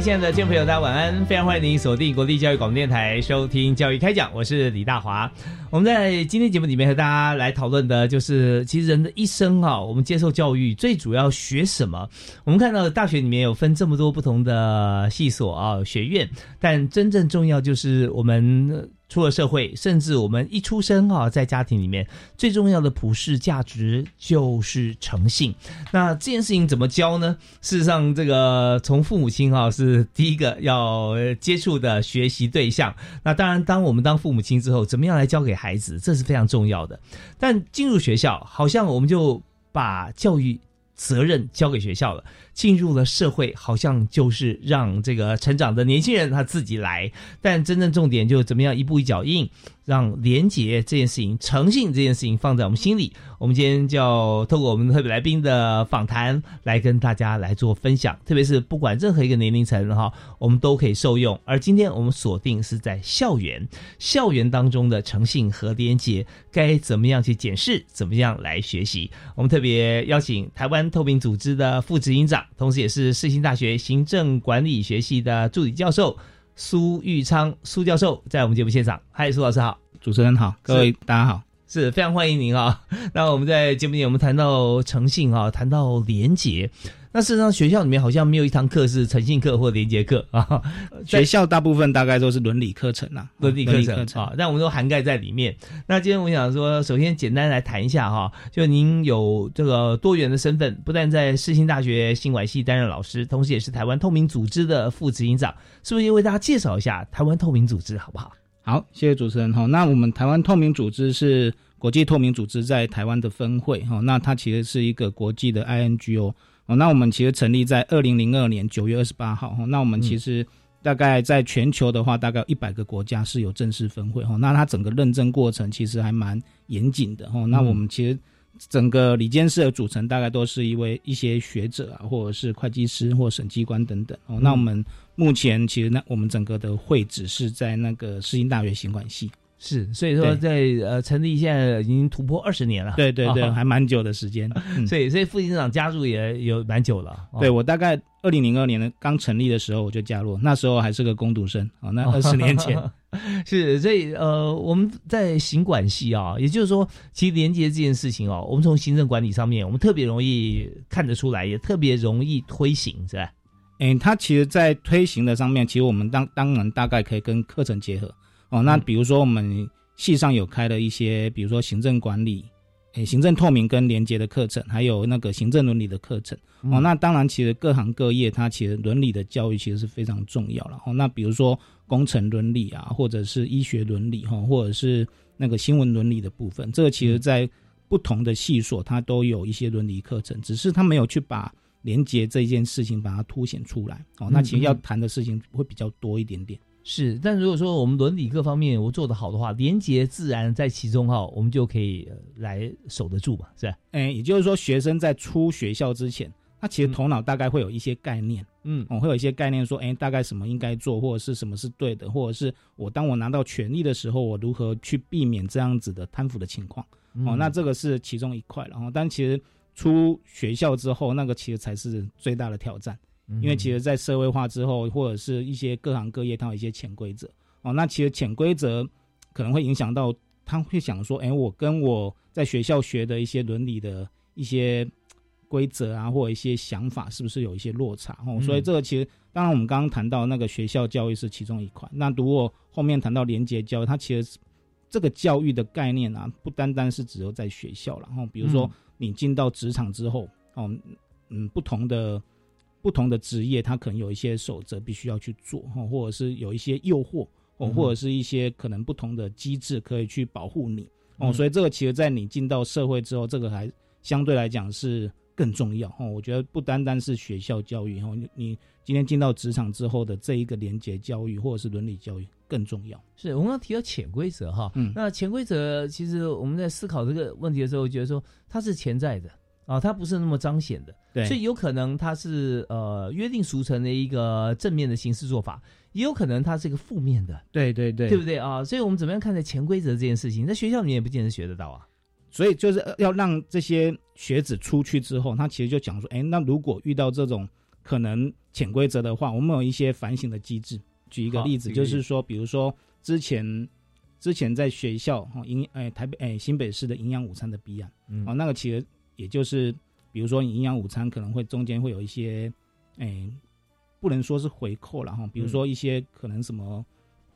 亲爱的听众朋友，大家晚安！非常欢迎您锁定国立教育广播电台收听《教育开讲》，我是李大华。我们在今天节目里面和大家来讨论的，就是其实人的一生啊，我们接受教育最主要学什么？我们看到大学里面有分这么多不同的系所啊、学院，但真正重要就是我们。出了社会，甚至我们一出生啊，在家庭里面最重要的普世价值就是诚信。那这件事情怎么教呢？事实上，这个从父母亲啊是第一个要接触的学习对象。那当然，当我们当父母亲之后，怎么样来教给孩子，这是非常重要的。但进入学校，好像我们就把教育。责任交给学校了，进入了社会，好像就是让这个成长的年轻人他自己来。但真正重点就怎么样一步一脚印。让廉洁这件事情、诚信这件事情放在我们心里。我们今天就要透过我们特别来宾的访谈，来跟大家来做分享。特别是不管任何一个年龄层哈，我们都可以受用。而今天我们锁定是在校园，校园当中的诚信和廉洁该怎么样去检视，怎么样来学习。我们特别邀请台湾透明组织的副执行长，同时也是世新大学行政管理学系的助理教授。苏玉昌苏教授在我们节目现场，嗨，苏老师好，主持人好，各位大家好，是非常欢迎您啊。那我们在节目里我们谈到诚信啊，谈到廉洁。那事实上学校里面好像没有一堂课是诚信课或廉洁课 啊。学校大部分大概都是伦理课程啊，伦理课程啊，但我们都涵盖在里面。那今天我想说，首先简单来谈一下哈，就您有这个多元的身份，不但在世新大学新管系担任老师，同时也是台湾透明组织的副执行长。是不是也为大家介绍一下台湾透明组织好不好？好，谢谢主持人哈。那我们台湾透明组织是国际透明组织在台湾的分会哈。那它其实是一个国际的 INGO 哦。那我们其实成立在二零零二年九月二十八号哈。那我们其实大概在全球的话，大概一百个国家是有正式分会哈。那它整个认证过程其实还蛮严谨的哈。那我们其实。整个里监事的组成大概都是一位一些学者啊，或者是会计师或审计官等等哦。那我们目前其实那我们整个的会址是在那个世新大学行管系。是，所以说在呃成立现在已经突破二十年了，对对对，还蛮久的时间。所以所以副警长加入也有蛮久了。对我大概二零零二年的刚成立的时候我就加入，那时候还是个工读生啊，那二十年前。是，所以呃我们在行管系啊，也就是说，其实连接这件事情哦，我们从行政管理上面，我们特别容易看得出来，也特别容易推行，是吧？嗯，它其实，在推行的上面，其实我们当当然大概可以跟课程结合。哦，那比如说我们系上有开了一些，比如说行政管理、诶行政透明跟廉洁的课程，还有那个行政伦理的课程。哦，那当然其实各行各业它其实伦理的教育其实是非常重要了。哦，那比如说工程伦理啊，或者是医学伦理哈，或者是那个新闻伦理的部分，这个其实在不同的系所它都有一些伦理课程，只是它没有去把连接这件事情把它凸显出来。哦，那其实要谈的事情会比较多一点点。是，但如果说我们伦理各方面我做得好的话，廉洁自然在其中哈，我们就可以来守得住嘛，是吧？哎，也就是说，学生在出学校之前，他其实头脑大概会有一些概念，嗯，哦，会有一些概念说，哎，大概什么应该做，或者是什么是对的，或者是我当我拿到权利的时候，我如何去避免这样子的贪腐的情况，哦，那这个是其中一块，然后，但其实出学校之后，那个其实才是最大的挑战。因为其实，在社会化之后，或者是一些各行各业，它有一些潜规则哦。那其实潜规则可能会影响到他会想说：，哎，我跟我在学校学的一些伦理的一些规则啊，或者一些想法是不是有一些落差哦？嗯所以这个其实，当然我们刚刚谈到那个学校教育是其中一块。那如果后面谈到廉洁教育，它其实这个教育的概念啊，不单单是只有在学校。然后比如说嗯你进到职场之后，哦，嗯，不同的不同的职业，它可能有一些守则必须要去做，哦，或者是有一些诱惑，哦，或者是一些可能不同的机制可以去保护你。哦，嗯所以这个其实，在你进到社会之后，这个还相对来讲是更重要哦。我觉得不单单是学校教育哦，你你今天进到职场之后的这一个廉洁教育或者是伦理教育更重要。是我们刚刚提到潜规则哈，嗯那潜规则其实我们在思考这个问题的时候，觉得说它是潜在的啊，它不是那么彰显的，对，所以有可能它是呃约定俗成的一个正面的形式做法，也有可能它是一个负面的，对对对对不对啊？所以我们怎么样看待潜规则这件事情，在学校里面也不见得学得到啊。所以就是要让这些学子出去之后，他其实就讲说，哎，那如果遇到这种可能潜规则的话，我们有一些反省的机制。举一个例子，就是说，比如说之前之前在学校哈，营哎台北哎新北市的营养午餐的弊案嗯哦，那个其实也就是比如说你营养午餐可能会中间会有一些哎不能说是回扣了哈，比如说一些可能什么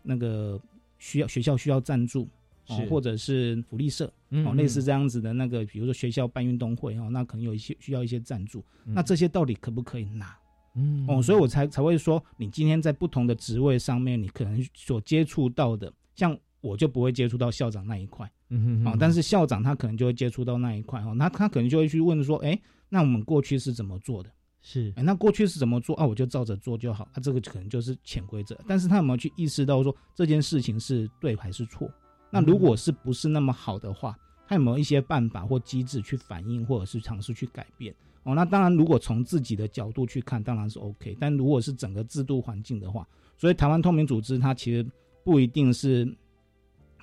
那个需要学校需要赞助。哦，或者是福利社，嗯哦，类似这样子的那个，比如说学校办运动会哦，那可能有一些需要一些赞助，嗯那这些到底可不可以拿？嗯哦，所以我才才会说，你今天在不同的职位上面，你可能所接触到的，像我就不会接触到校长那一块嗯哦，但是校长他可能就会接触到那一块哦，那他可能就会去问说，哎，那我们过去是怎么做的？是哎，那过去是怎么做啊？我就照着做就好，啊，这个可能就是潜规则，但是他有没有去意识到说这件事情是对还是错？那如果是不是那么好的话，他有没有一些办法或机制去反映，或者是尝试去改变？哦，那当然，如果从自己的角度去看，当然是 OK。但如果是整个制度环境的话，所以台湾透明组织它其实不一定是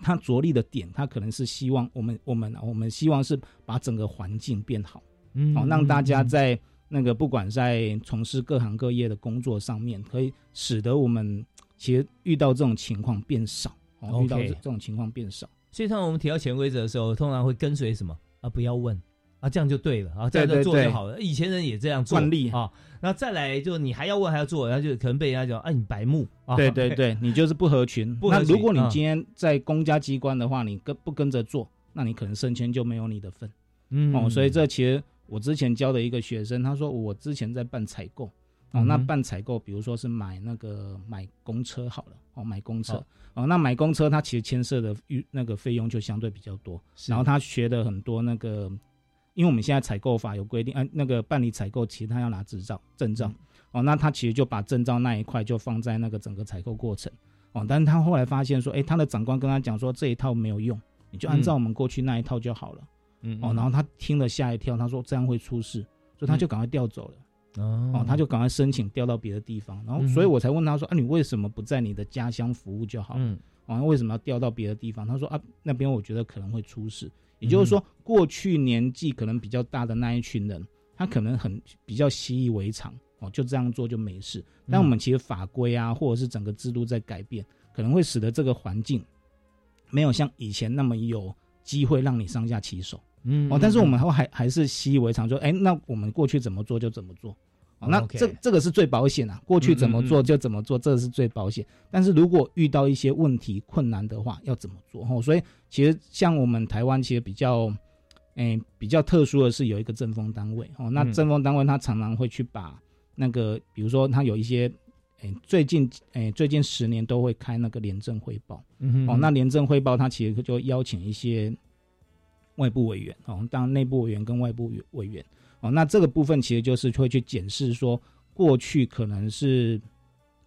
它着力的点，他可能是希望我们我们我们希望是把整个环境变好。嗯哦，让大家在那个不管在从事各行各业的工作上面，可以使得我们其实遇到这种情况变少，哦，遇到这这种情况变少。所以，当我们提到潜规则的时候，通常会跟随什么啊？不要问啊，这样就对了啊，这样就做就好了。以前人也这样做惯例啊。那再来，就你还要问还要做，然后就可能被人家讲，啊，你白目啊。对对对，你就是不合群。不合群那如果你嗯今天在公家机关的话，你跟不跟着做，那你可能升迁就没有你的份。嗯哦，所以这其实我之前教的一个学生，他说我之前在办采购，哦，那办采购，比如说是买那个买公车好了，哦，买公车，哦，那买公车它其实牵涉的预那个费用就相对比较多，然后他学的很多那个，因为我们现在采购法有规定，啊，那个办理采购其实他要拿执照证照，嗯哦，那他其实就把证照那一块就放在那个整个采购过程，哦，但是他后来发现说，哎，他的长官跟他讲说这一套没有用，你就按照嗯我们过去那一套就好了。嗯哦，然后他听了吓一跳，他说这样会出事，所以他就赶快调走了。哦哦，他就赶快申请调到别的地方，然后所以我才问他说啊，你为什么不在你的家乡服务就好？嗯啊，为什么要调到别的地方？他说啊，那边我觉得可能会出事。也就是说，过去年纪可能比较大的那一群人，他可能很比较习以为常，哦，就这样做就没事。但我们其实法规啊，或者是整个制度在改变，可能会使得这个环境没有像以前那么有机会让你上下其手。嗯哦，但是我们还还还是习以为常，说，哎，那我们过去怎么做就怎么做。哦，那这这个是最保险啊，过去怎么做就怎么做，这是最保险。但是如果遇到一些问题困难的话，要怎么做？哦，所以其实像我们台湾其实比较，哎，比较特殊的是有一个政风单位哦，那嗯政风单位他常常会去把那个，比如说他有一些，哎，最近哎最近十年都会开那个廉政汇报。嗯哦，那廉政汇报它其实就邀请一些外部委员哦，当然内部委员跟外部委委员哦，那这个部分其实就是会去检视说过去可能是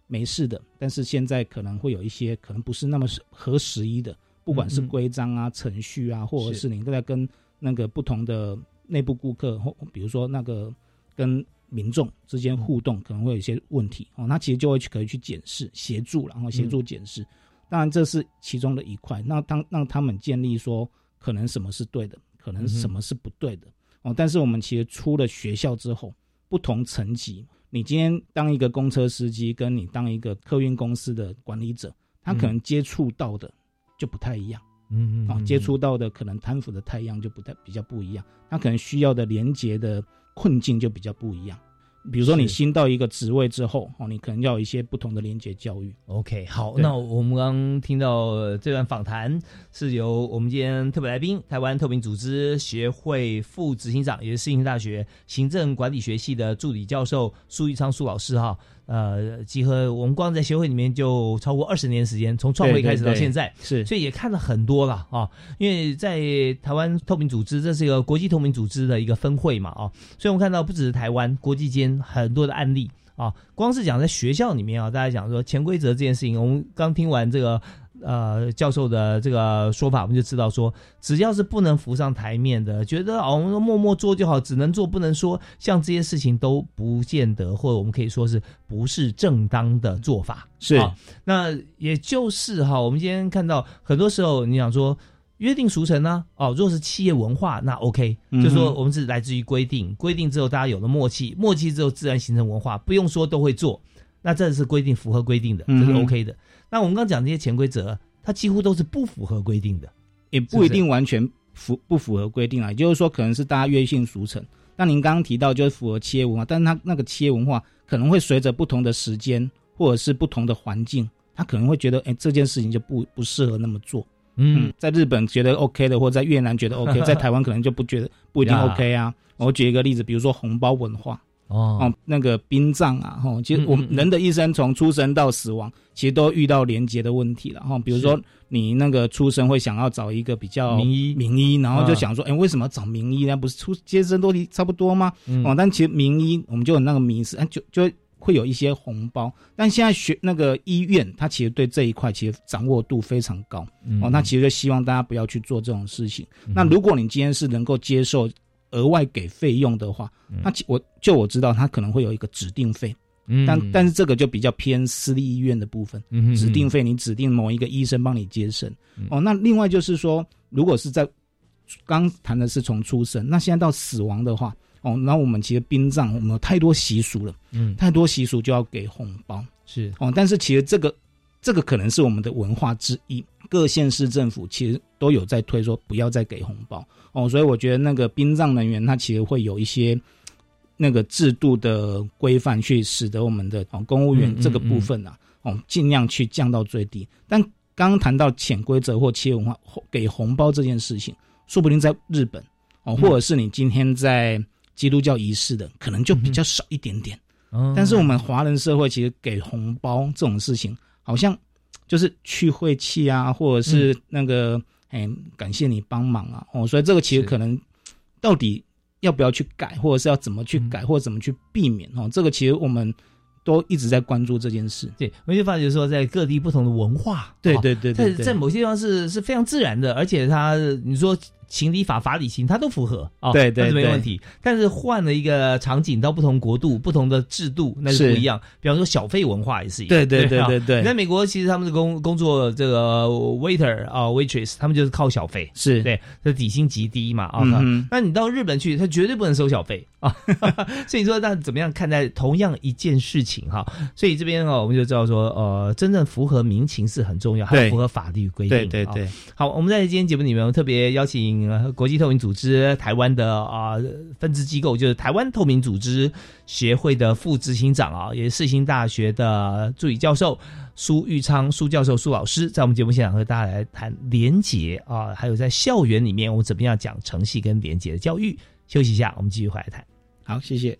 没事的，但是现在可能会有一些可能不是那么合时宜的，不管是规章啊、程序啊，或者是是你都在跟那个不同的内部顾客或比如说那个跟民众之间互动可能会有一些问题哦，那其实就会去可以去检视协助，然后协助检视。当然这是其中的一块。那当让他们建立说，可能什么是对的，可能什么是不对的、哦。但是我们其实出了学校之后，不同层级，你今天当一个公车司机，跟你当一个客运公司的管理者，他可能接触到的就不太一样。嗯哦，接触到的可能贪腐的太阳就不太比较不一样，他可能需要的连接的困境就比较不一样。比如说你新到一个职位之后，哦，你可能要有一些不同的连接教育。OK，好，那我们刚刚听到呃这段访谈是由我们今天特别来宾，台湾透明组织协会副执行长，也是世新大学行政管理学系的助理教授苏玉昌苏老师哈。呃，集合我们光在协会里面就超过二十年时间，从创会开始到对对对现在，是所以也看了很多了啊。因为在台湾透明组织，这是一个国际透明组织的一个分会嘛啊，所以我们看到不只是台湾，国际间很多的案例啊。光是讲在学校里面啊，大家讲说潜规则这件事情，我们刚听完这个呃教授的这个说法，我们就知道说，只要是不能浮上台面的，觉得哦我们默默做就好，只能做不能说，像这些事情都不见得，或者我们可以说是不是正当的做法。是。啊那也就是哈，我们今天看到很多时候，你想说约定俗成呢、哦，如果是企业文化，那 OK，就说我们是来自于规定，规定之后大家有了默契，默契之后自然形成文化，不用说都会做，那这是规定符合规定的，这是 OK 的。那我们刚刚讲这些潜规则，它几乎都是不符合规定的。也不一定完全符不符合规定啊，也就是说可能是大家约定俗成。那您刚刚提到就是符合企业文化，但是它那个企业文化可能会随着不同的时间或者是不同的环境，他可能会觉得，哎，这件事情就不不适合那么做。嗯，在日本觉得 OK 的，或者在越南觉得 OK，在台湾可能就不觉得不一定 OK 啊。我举一个例子，比如说红包文化哦哦，那个殡葬啊，哦，其实我们人的一生从出生到死亡，其实都遇到连结的问题了哈。比如说你那个出生会想要找一个比较名医名医，然后就嗯想说，哎、为什么找名医呢？不是出接生都差不多吗？嗯哦，但其实名医我们就有那个迷思，哎，就就会有一些红包。但现在学那个医院，它其实对这一块其实掌握度非常高。嗯哦，那其实就希望大家不要去做这种事情。那如果你今天是能够接受额外给费用的话，那我就我知道他可能会有一个指定费，嗯。但但是这个就比较偏私立医院的部分。嗯哼指定费，你指定某一个医生帮你接生。嗯。哦，那另外就是说，如果是在刚谈的是从出生，那现在到死亡的话，哦，那我们其实殡葬我们有太多习俗了，嗯。太多习俗就要给红包。是。哦。但是其实这个这个可能是我们的文化之一，各县市政府其实都有在推说不要再给红包哦，所以我觉得那个殡葬人员他其实会有一些。那个制度的规范，去使得我们的哦公务员这个部分啊，哦尽量去降到最低。但刚刚谈到潜规则或企业文化给红包这件事情，说不定在日本哦，或者是你今天在基督教仪式的，可能就比较少一点点。哦但是我们华人社会其实给红包这种事情，好像就是去晦气啊，或者是那个哎、感谢你帮忙啊，哦，所以这个其实可能到底要不要去改，或者是要怎么去改，或者怎么去避免哦，这个其实我们都一直在关注这件事。对，我就发觉说，在各地不同的文化，对哦对对对对。在在某些地方是是非常自然的，而且它你说情理法法理情，它都符合啊，对对没对问题。但是换了一个场景到不同国度、不同的制度，那是是不一样。比方说小费文化也是一样，对对对啊对对你在美国，其实他们的工工作这个 waiter 啊 waitress，他们就是靠小费，是，对，这底薪极低嘛啊。嗯那你到日本去，他绝对不能收小费啊。所以说，那怎么样看待同样一件事情哈？所以这边哦，我们就知道说，呃，真正符合民情是很重要，还有符合法律规定。啊对对对，好，我们在今天节目里面，我们特别邀请、国际透明组织台湾的啊、分支机构，就是台湾透明组织协会的副执行长啊，也是世新大学的助理教授苏玉昌苏教授苏老师，在我们节目现场和大家来谈连结啊，还有在校园里面我们怎么样讲诚信跟连结的教育。休息一下，我们继续回来谈。好，谢谢。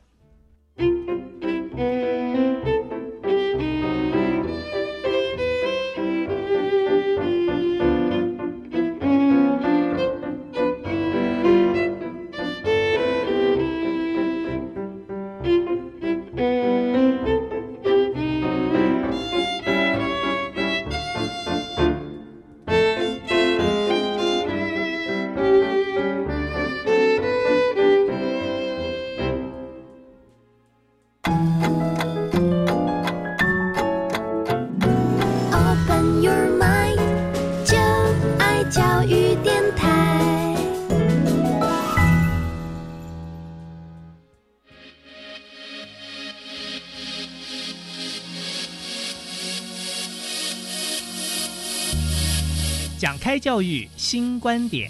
教育新观点，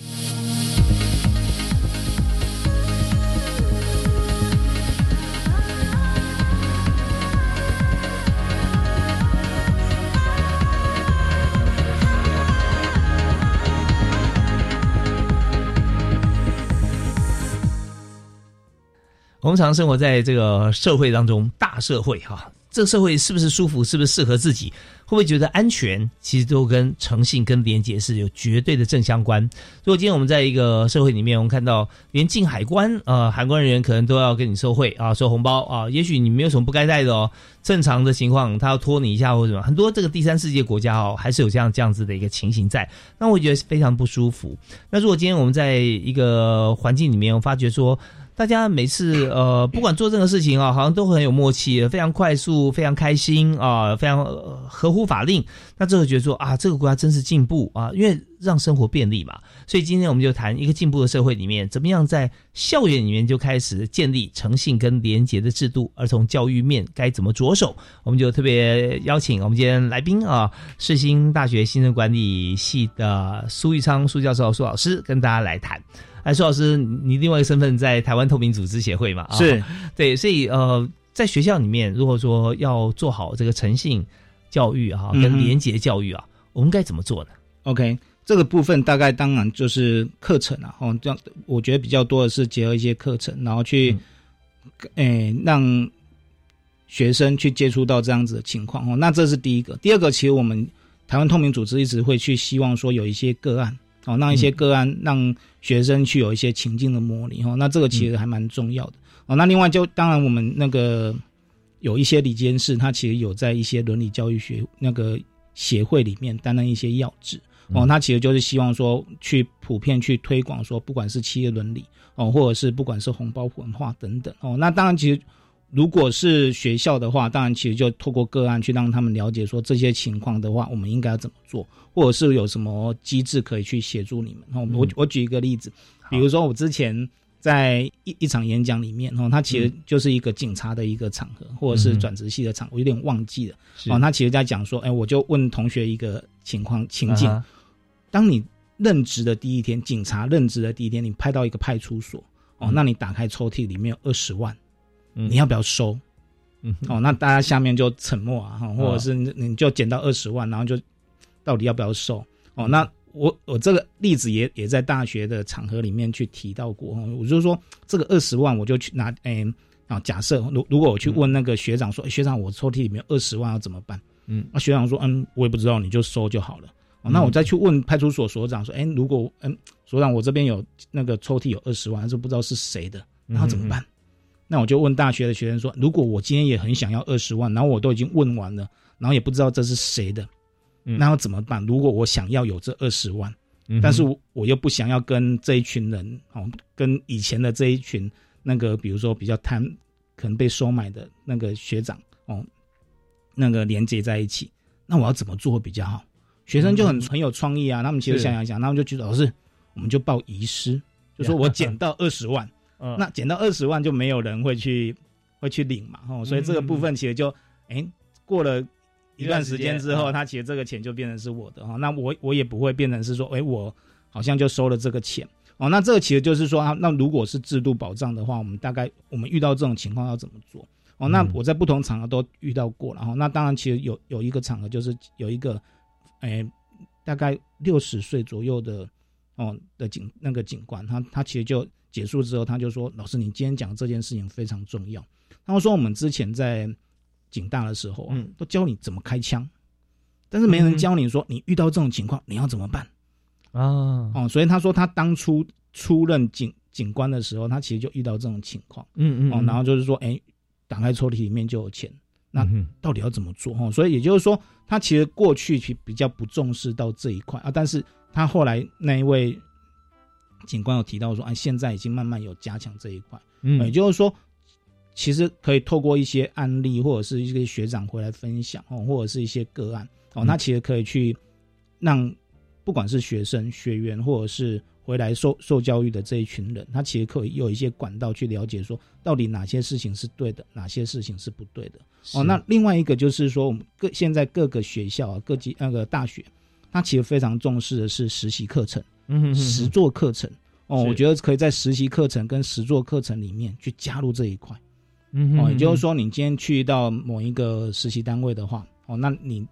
我们常生活在这个社会当中，大社会哈。这个社会是不是舒服，是不是适合自己，会不会觉得安全，其实都跟诚信跟廉洁是有绝对的正相关。如果今天我们在一个社会里面，我们看到连进海关，呃，海关人员可能都要跟你收贿啊，收红包啊，也许你没有什么不该带的哦，正常的情况他要拖你一下或者什么，很多这个第三世界国家哦，还是有这样这样子的一个情形在，那我觉得是非常不舒服。那如果今天我们在一个环境里面，我发觉说。大家每次呃，不管做任何事情啊，好像都很有默契，非常快速，非常开心啊，非常、呃、合乎法令。那这个觉得说啊，这个国家真是进步啊，因为让生活便利嘛。所以今天我们就谈一个进步的社会里面，怎么样在校园里面就开始建立诚信跟廉洁的制度，儿童教育面该怎么着手，我们就特别邀请我们今天来宾啊，世新大学行政管理系的苏玉昌苏教授苏老师跟大家来谈。哎，苏老师，你另外一个身份在台湾透明组织协会嘛？是 对，所以呃，在学校里面，如果说要做好这个诚信教育啊，跟廉洁教育啊，我们该怎么做呢？OK，这个部分大概当然就是课程啊，哦，这样我觉得比较多的是结合一些课程，然后去，诶，让学生去接触到这样子的情况哦。那这是第一个，第二个，其实我们台湾透明组织一直会去希望说有一些个案。哦，让一些个案让学生去有一些情境的模拟，哦，那这个其实还蛮重要的。哦，那另外就当然我们那个有一些理监事，他其实有在一些伦理教育学那个协会里面担任一些要职。哦，他其实就是希望说去普遍去推广说，不管是企业伦理，哦，或者是不管是红包文化等等。哦，那当然其实。如果是学校的话，当然其实就透过个案去让他们了解说这些情况的话，我们应该要怎么做，或者是有什么机制可以去协助你们。我我举一个例子，比如说我之前在一一场演讲里面，哦，它其实就是一个警察的一个场合，或者是转职系的场，我有点忘记了。哦，他其实在讲说，哎，我就问同学一个情况情境：当你任职的第一天，警察任职的第一天，你派到一个派出所，哦，那你打开抽屉里面有二十万。你要不要收？嗯，哦，那大家下面就沉默啊，哈，或者是你就捡到二十万，然后就到底要不要收？哦，那我我这个例子也也在大学的场合里面去提到过，我就说这个二十万我就去拿，哎，啊，假设如如果我去问那个学长说，学长我抽屉里面二十万要怎么办？嗯，那学长说，嗯，我也不知道，你就收就好了。哦，那我再去问派出所所长说，哎，如果嗯所长我这边有那个抽屉有二十万，是不知道是谁的，然后怎么办？那我就问大学的学生说：“如果我今天也很想要二十万，然后我都已经问完了，然后也不知道这是谁的，那要怎么办？如果我想要有这二十万，但是我又不想要跟这一群人哦，跟以前的这一群那个，比如说比较贪，可能被收买的那个学长哦，那个连接在一起，那我要怎么做会比较好？”学生就很很有创意啊，他们其实想想想，他们就觉得老师，我们就报遗失，就说我捡到二十万。那减到二十万就没有人会去会去领嘛，哦，所以这个部分其实就，哎，过了一段时间之后，他其实这个钱就变成是我的哈，那我我也不会变成是说，哎，我好像就收了这个钱，哦，那这个其实就是说啊，那如果是制度保障的话，我们大概我们遇到这种情况要怎么做？哦，那我在不同场合都遇到过，然后那当然其实有有一个场合就是有一个，哎，大概六十岁左右的哦的警那个警官，他他其实就。结束之后，他就说：“老师，你今天讲这件事情非常重要。”他说：“我们之前在警大的时候，嗯，都教你怎么开枪，但是没人教你说你遇到这种情况你要怎么办啊？哦，所以他说他当初出任警警官的时候，他其实就遇到这种情况，嗯嗯，哦，然后就是说，哎，打开抽屉里面就有钱，那到底要怎么做？哈，所以也就是说，他其实过去去比较不重视到这一块啊，但是他后来那一位。”警官有提到说，哎，现在已经慢慢有加强这一块，嗯，也就是说，其实可以透过一些案例或者是一些学长回来分享哦，或者是一些个案哦，那其实可以去让不管是学生、学员，或者是回来受受教育的这一群人，他其实可以有一些管道去了解说，到底哪些事情是对的，哪些事情是不对的哦。那另外一个就是说，我们各现在各个学校啊，各级那个大学，它其实非常重视的是实习课程。嗯哼，实作课程哦，我觉得可以在实习课程跟实作课程里面去加入这一块。嗯，哦，也就是说，你今天去到某一个实习单位的话，哦，那你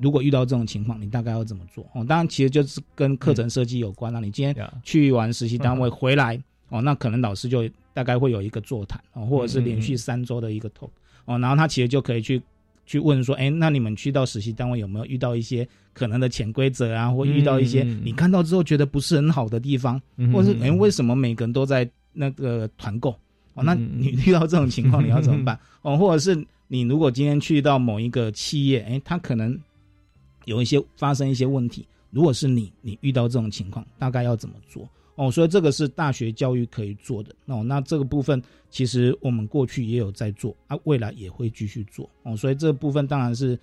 如果遇到这种情况，你大概要怎么做？哦，当然，其实就是跟课程设计有关。那你今天去完实习单位回来，哦，那可能老师就大概会有一个座谈哦，或者是连续三周的一个 talk 哦，然后他其实就可以去去问说，哎，那你们去到实习单位有没有遇到一些可能的潜规则啊，或遇到一些嗯你看到之后觉得不是很好的地方，嗯或者是哎为什么每个人都在那个团购？哦，那你遇到这种情况你要怎么办？哦，或者是你如果今天去到某一个企业，哎，他可能有一些发生一些问题，如果是你，你遇到这种情况，大概要怎么做？哦，所以这个是大学教育可以做的哦。那这个部分其实我们过去也有在做啊，未来也会继续做哦。所以这部分当然是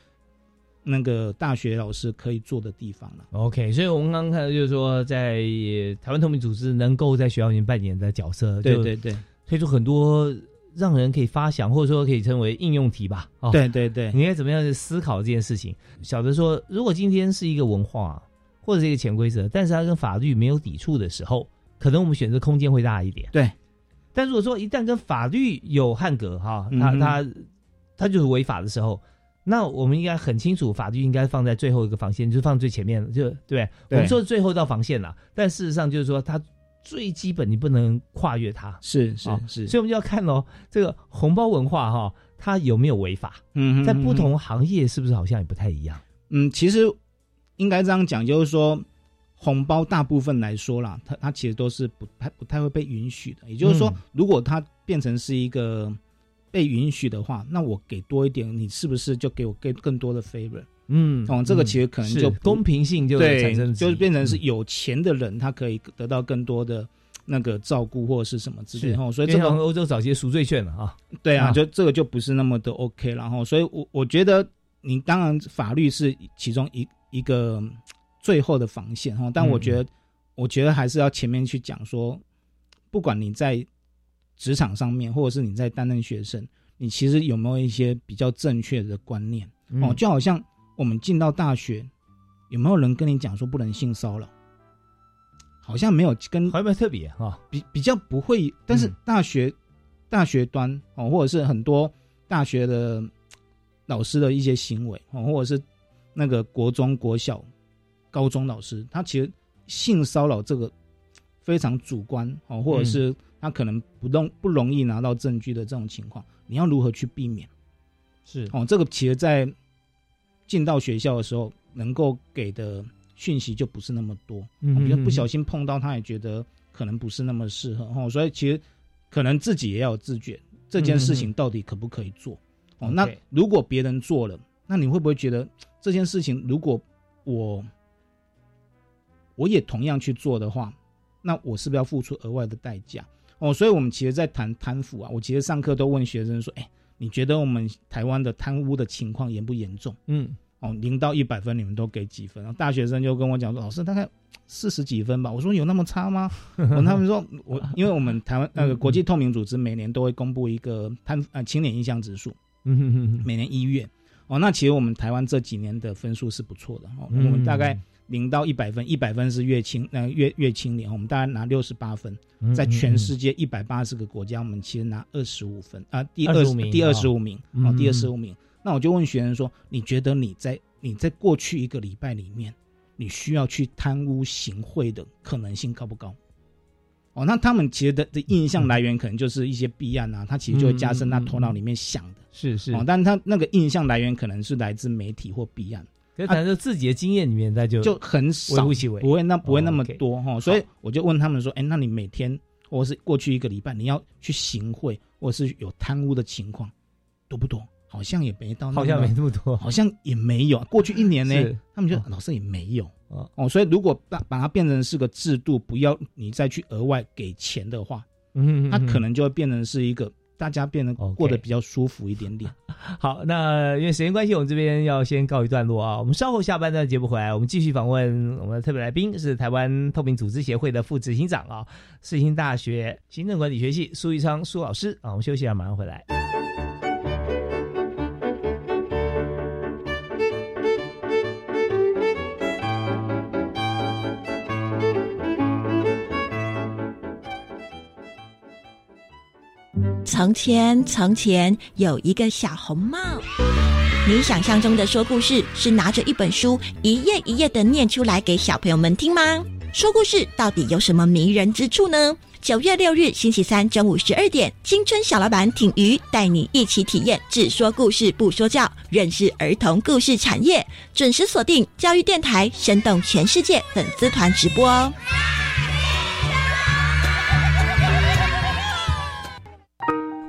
那个大学老师可以做的地方了。OK，所以我们刚刚看到就是说，在呃台湾透明组织能够在学校里面扮演的角色，就对对对推出很多让人可以发想，或者说可以称为应用题吧。哦，对对对你应该怎么样去思考这件事情？晓得说，如果今天是一个文化或者是一个潜规则，但是它跟法律没有抵触的时候，可能我们选择空间会大一点。对。但如果说一旦跟法律有汉格哈，嗯哼它它它就是违法的时候，那我们应该很清楚，法律应该放在最后一个防线，就是放最前面，就对？我们说最后一道防线了，但事实上就是说，它最基本你不能跨越它。是是哦是，所以我们就要看喽，这个红包文化哈，它有没有违法？嗯哼在不同行业是不是好像也不太一样？嗯，其实应该这样讲，就是说红包大部分来说啦，它它其实都是不太不太会被允许的。也就是说，嗯如果它变成是一个被允许的话，那我给多一点，你是不是就给我更更多的 favor？嗯哦，这个其实可能就公平性就对产生，就是变成是嗯有钱的人，他可以得到更多的那个照顾或者是什么之类是的。哦，所以这个欧洲早些赎罪券了啊。对啊，啊就这个就不是那么的 OK，然后，所以我我觉得你当然法律是其中一一个嗯最后的防线哈，但我觉得、我觉得还是要前面去讲说，不管你在职场上面，或者是你在担任学生，你其实有没有一些比较正确的观念哦，嗯就好像我们进到大学，有没有人跟你讲说不能性骚扰？好像没有跟好像蛮特别哈。比比较不会，但是嗯大学、大学端哦，或者是很多大学的老师的一些行为哦，或者是那个国中国小、高中老师，他其实性骚扰这个非常主观哦，或者是他可能不容不容易拿到证据的这种情况，你要如何去避免？是哦，这个其实在进到学校的时候，能够给的讯息就不是那么多。嗯哦比如不小心碰到，他也觉得可能不是那么适合哦，所以其实可能自己也要有自觉，这件事情到底可不可以做？哦，那如果别人做了，那你会不会觉得这件事情如果我我也同样去做的话，那我是不是要付出额外的代价？哦，所以我们其实，在谈贪腐啊，我其实上课都问学生说，哎，你觉得我们台湾的贪污的情况严不严重？嗯哦，零到一百分，你们都给几分？然后大学生就跟我讲说，老师大概四十几分吧。我说有那么差吗？哦、他们说我，因为我们台湾那个国际透明组织每年都会公布一个贪呃青年印象指数，嗯哼哼哼每年一月。哦，那其实我们台湾这几年的分数是不错的哦，嗯我们大概零到一百分，一百分是越青呃越越青年，我们大概拿六十八分，嗯在全世界一百八十个国家，我们其实拿二十五分啊，第二25名第哦二十五名嗯哦，第二十五名。那我就问学生说，你觉得你在你在过去一个礼拜里面，你需要去贪污行贿的可能性高不高？哦，那他们其实的的印象来源可能就是一些弊案啊，他其实就会加深他头脑里面想的。是是，哦，但是他那个印象来源可能是来自媒体或弊案，可是自己的经验里面，那就就很少不会那不会那么多哈、所以我就问他们说，哎，那你每天或是过去一个礼拜，你要去行贿或是有贪污的情况多不多？好像也没到好像没那么多。好像也没有。过去一年呢，他们就哦老师也没有哦哦，所以如果把把它变成是个制度，不要你再去额外给钱的话，嗯，它可能就会变成是一个大家变得过得比较舒服一点点。好，那因为时间关系，我们这边要先告一段落啊。我们稍后下半段节目回来，我们继续访问我们的特别来宾是台湾透明组织协会的副执行长啊，世新大学行政管理学系苏玉昌苏老师啊。我们休息一下，马上回来。从前，从前有一个小红帽。你想象中的说故事是拿着一本书，一页一页的念出来给小朋友们听吗？说故事到底有什么迷人之处呢？九月六日星期三中午十二点，青春小老板挺鱼带你一起体验只说故事不说教，认识儿童故事产业。准时锁定教育电台，生动全世界粉丝团直播哦。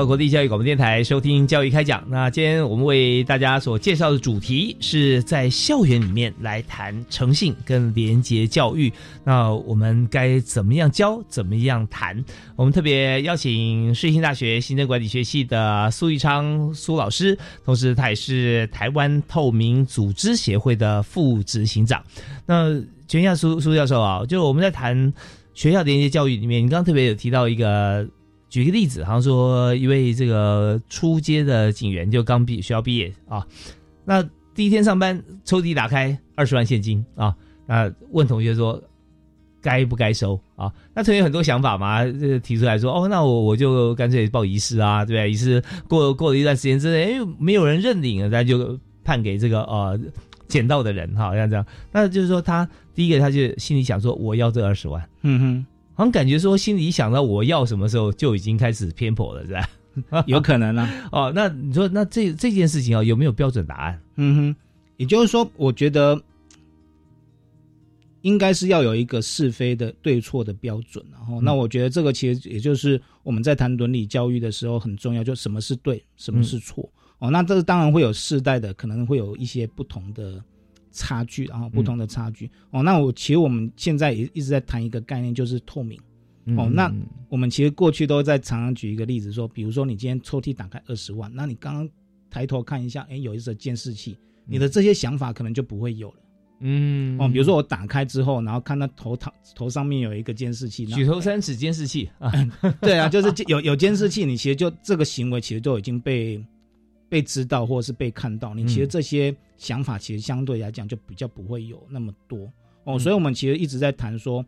到国立教育广播电台，收听教育开讲。那今天我们为大家所介绍的主题是在校园里面来谈诚信跟廉洁教育。那我们该怎么样教，怎么样谈？我们特别邀请世新大学行政管理学系的苏玉昌苏老师，同时他也是台湾透明组织协会的副执行长。那全下苏苏教授啊，就是我们在谈学校廉洁教育里面，你刚刚特别有提到一个。举个例子，好像说一位这个初阶的警员就刚毕学校毕业啊，那第一天上班，抽屉打开二十万现金啊，那问同学说该不该收啊？那同学很多想法嘛，这提出来说哦，那我我就干脆报遗失啊，对不对？遗失过过了一段时间之内，哎，没有人认领了，那就判给这个呃捡到的人哈，像这样，那就是说他第一个他就心里想说我要这二十万，嗯哼。好像感觉说心里想到我要什么时候就已经开始偏颇了，是吧？有可能啊。哦，那你说那这这件事情啊，有没有标准答案？嗯哼，也就是说，我觉得应该是要有一个是非的对错的标准。然后，那我觉得这个其实也就是我们在谈伦理教育的时候很重要，就什么是对，什么是错。哦，那这当然会有世代的，可能会有一些不同的。差距，然后不同的差距、嗯、哦。那我其实我们现在也一直在谈一个概念，就是透明、嗯、哦。那我们其实过去都在常常举一个例子说，比如说你今天抽屉打开二十万，那你刚刚抬头看一下，哎，有一个监视器，你的这些想法可能就不会有了。嗯哦，比如说我打开之后，然后看到头头头上面有一个监视器，举头三尺监视器啊，对啊，就是有有监视器，你其实就这个行为其实就已经被。被知道或者是被看到，你其实这些想法其实相对来讲就比较不会有那么多哦，所以我们其实一直在谈说，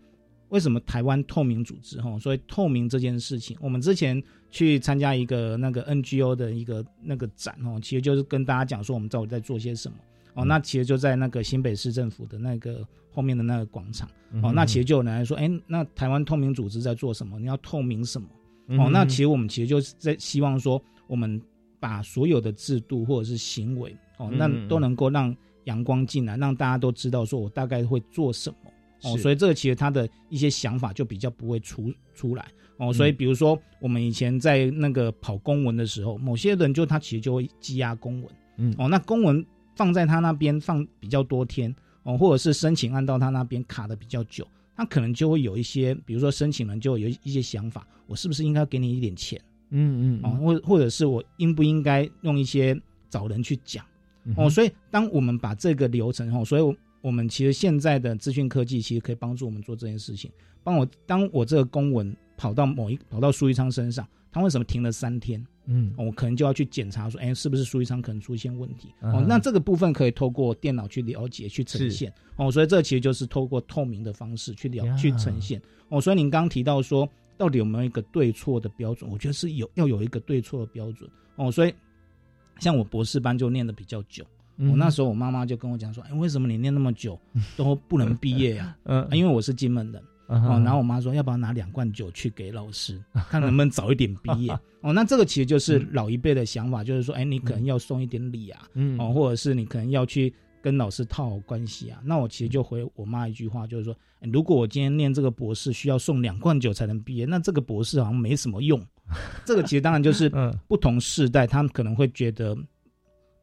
为什么台湾透明组织哈，所以透明这件事情，我们之前去参加一个那个 NGO 的一个那个展哦，其实就是跟大家讲说我们到底在做些什么哦，那其实就在那个新北市政府的那个后面的那个广场哦，那其实就有人来说，哎，那台湾透明组织在做什么？你要透明什么？哦，那其实我们其实就是在希望说我们。把所有的制度或者是行为哦，那都能够让阳光进来，让大家都知道说我大概会做什么哦，所以这个其实他的一些想法就比较不会出出来哦，所以比如说我们以前在那个跑公文的时候，某些人就他其实就会积压公文，嗯。哦，那公文放在他那边放比较多天哦，或者是申请按到他那边卡的比较久，他可能就会有一些，比如说申请人就有一些想法，我是不是应该给你一点钱？嗯嗯哦，或或者是我应不应该用一些找人去讲哦？所以当我们把这个流程哦，所以我们其实现在的资讯科技其实可以帮助我们做这件事情。帮我当我这个公文跑到某一跑到苏一昌身上，他为什么停了三天？嗯，我可能就要去检查说，哎，是不是苏一昌可能出现问题？嗯哦，那这个部分可以透过电脑去了解、去呈现。哦，所以这其实就是透过透明的方式去了去呈现。哦，所以您刚刚提到说，到底有没有一个对错的标准？我觉得是有要有一个对错的标准。哦，所以像我博士班就念的比较久。嗯我那时候我妈妈就跟我讲说：“哎，为什么你念那么久都不能毕业呀、嗯啊？因为我是金门人。哦，然后我妈说要不要拿两罐酒去给老师，看能不能早一点毕业。哦，那这个其实就是老一辈的想法，就是说，哎，你可能要送一点礼啊，嗯哦，或者是你可能要去跟老师套好关系啊。那我其实就回我妈一句话，就是说，哎如果我今天念这个博士需要送两罐酒才能毕业，那这个博士好像没什么用。这个其实当然就是嗯不同世代，他们可能会觉得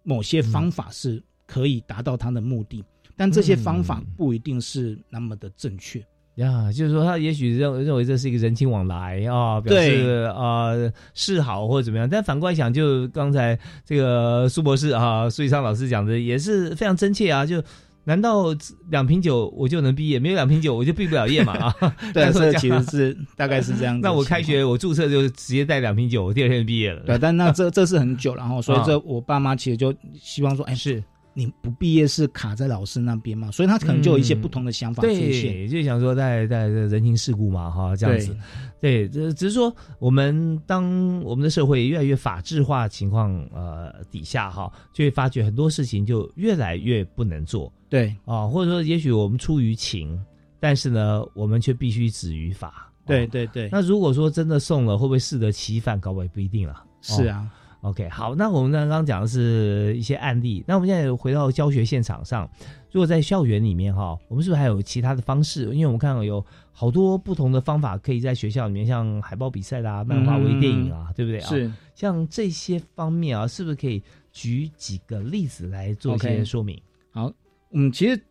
某些方法是可以达到他的目的，但这些方法不一定是那么的正确。呀，就是说他也许认认为这是一个人情往来啊，表示啊呃示好或者怎么样，但反过来想，就刚才这个苏博士啊，苏以昌老师讲的也是非常真切啊，就难道两瓶酒我就能毕业？没有两瓶酒我就毕不了业嘛啊？对，那这其实是大概是这样。那我开学我注册就直接带两瓶酒，我第二天就毕业了。对，但那这这是很久了，然后所以这啊我爸妈其实就希望说，哎，是你不毕业是卡在老师那边嘛，所以他可能就有一些不同的想法出现。对，就想说在在这人情世故嘛，哈，这样子。对，只只是说我们当我们的社会越来越法制化情况呃底下哈，就会发觉很多事情就越来越不能做。对啊，或者说也许我们出于情，但是呢，我们却必须止于法。对对对，那如果说真的送了，会不会适得其反？搞不好也不一定了。是啊。OK，好，那我们刚刚讲的是一些案例，那我们现在回到教学现场上，如果在校园里面哈，我们是不是还有其他的方式？因为我们看到有好多不同的方法可以在学校里面，像海报比赛啦、漫画、微电影啊，对不对啊？是，像这些方面啊，是不是可以举几个例子来做一些说明？好，嗯，其实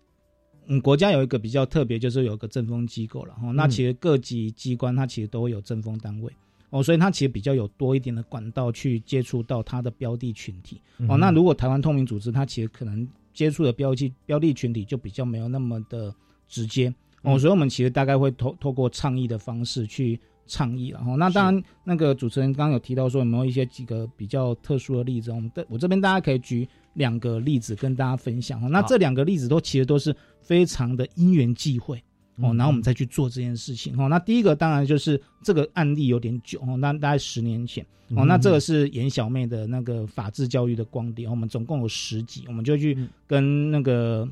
嗯，国家有一个比较特别，就是有一个政风机构了哈。那嗯其实各级机关它其实都会有政风单位哦，所以它其实比较有多一点的管道去接触到它的标的群体哦。那如果台湾透明组织，它其实可能接触的标记标的群体就比较没有那么的直接哦，嗯所以我们其实大概会透透过倡议的方式去。倡议然后，那当然，那个主持人刚刚有提到说有没有一些几个比较特殊的例子？我们的我这边大家可以举两个例子跟大家分享哈。那这两个例子都其实都是非常的因缘际会哦，嗯然后我们再去做这件事情哦。那第一个当然就是这个案例有点久哦，那大概十年前哦，嗯那这个是严小妹的那个法治教育的光碟，我们总共有十集，我们就去嗯跟那个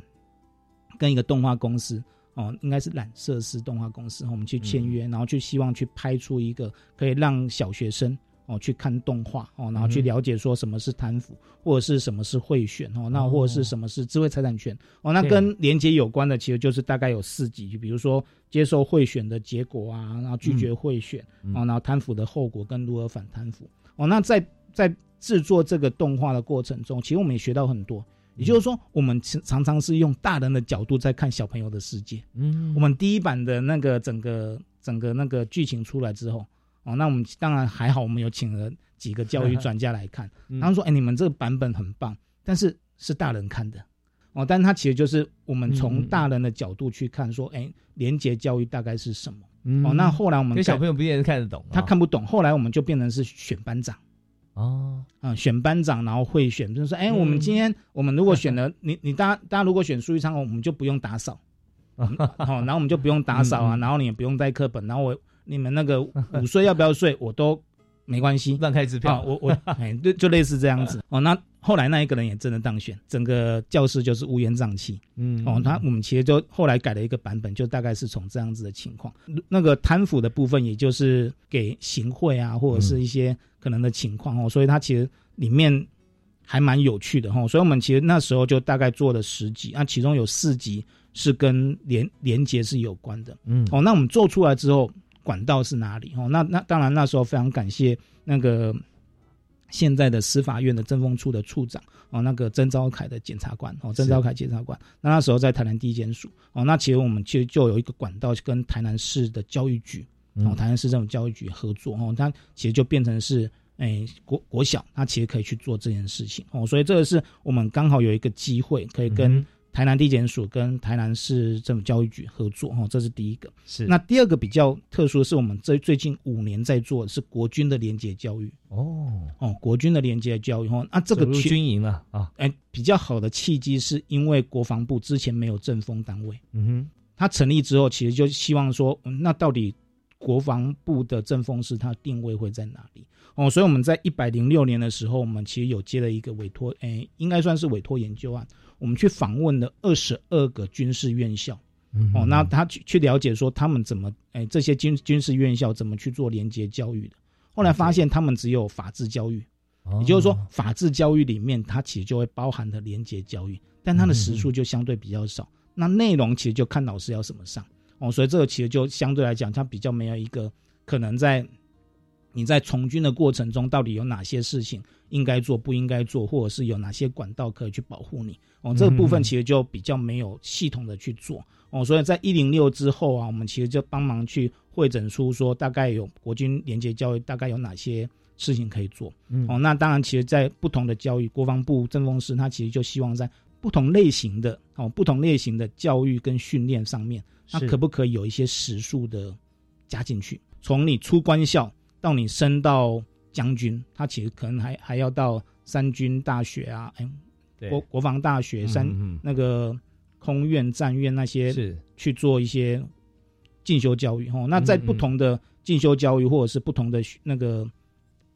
跟一个动画公司。哦，应该是染色师动画公司，我们去签嗯约，然后去希望去拍出一个可以让小学生哦去看动画哦，然后去嗯了解说什么是贪腐，或者是什么是贿选哦，那或者是什么是智慧财产权哦，那跟廉洁有关的其实就是大概有四集，就比如说接受贿选的结果啊，然后拒绝贿选、嗯。哦，然后贪腐的后果跟如何反贪腐。哦，那在在制作这个动画的过程中，其实我们也学到很多。也就是说，我们常常常是用大人的角度在看小朋友的世界。嗯，我们第一版的那个整个整个那个剧情出来之后，哦，那我们当然还好，我们有请了几个教育 专家来看，嗯。他们说，哎，你们这个版本很棒，但是是大人看的，哦，但它其实就是我们从嗯大人的角度去看，说，哎，廉洁教育大概是什么？嗯。哦，那后来我们跟小朋友不一定看得懂啊，他看不懂，后来我们就变成是选班长。哦，啊、选班长，然后会选，就是说，哎、嗯我们今天我们如果选了 你，你大家大家如果选苏玉昌，我们就不用打扫，嗯好、然后我们就不用打扫啊，嗯嗯。然后你也不用带课本，然后我你们那个午睡要不要睡，我都没关系，乱开支票啊，我我 哎，就就类似这样子哦。那后来那一个人也真的当选，整个教室就是乌烟瘴气。嗯哦，他我们其实就后来改了一个版本，就大概是从这样子的情况。那个贪腐的部分，也就是给行贿啊，或者是一些可能的情况哦，所以它其实里面还蛮有趣的哈。所以我们其实那时候就大概做了十集，那其中有四集是跟连连接是有关的。嗯哦，那我们做出来之后，管道是哪里？哦，那那当然那时候非常感谢那个现在的司法院的政风处的处长哦，那个曾昭凯的检察官哦，曾昭凯检察官，那那时候在台南地检署哦，那其实我们其实就有一个管道跟台南市的教育局哦，台南市政府教育局合作哦，它其实就变成是。哎，国国小，他其实可以去做这件事情哦，所以这个是我们刚好有一个机会，可以跟嗯台南地检署跟台南市政府教育局合作，哦，这是第一个。是那第二个比较特殊的是，我们这最近五年在做的是国军的廉洁教育。哦哦，国军的廉洁教育，哦，那这个军营了啊，哎，比较好的契机是因为国防部之前没有政风单位，嗯哼，它成立之后，其实就希望说，嗯那到底国防部的政风是它定位会在哪里？哦，所以我们在一百零六年的时候，我们其实有接了一个委托，哎，应该算是委托研究案，我们去访问了二十二个军事院校。嗯哦，那他去去了解说他们怎么，哎，这些军军事院校怎么去做连接教育的？后来发现他们只有法治教育，哦也就是说，法治教育里面它其实就会包含的连接教育，但它的时数就相对比较少。那内容其实就看老师要怎么上哦，所以这个其实就相对来讲，它比较没有一个可能在你在从军的过程中，到底有哪些事情应该做、不应该做，或者是有哪些管道可以去保护你哦，这个部分其实就比较没有系统的去做哦。所以在一零六之后啊，我们其实就帮忙去会诊出说，大概有国军廉洁教育大概有哪些。事情可以做，嗯哦，那当然，其实，在不同的教育，国防部政风师他其实就希望在不同类型的哦，不同类型的教育跟训练上面，那可不可以有一些时数的加进去？从你出官校到你升到将军，他其实可能还还要到三军大学啊，哎，对国国防大学、三嗯嗯那个空院、战院那些是去做一些进修教育哦。那在不同的进修教育或者是不同的那个。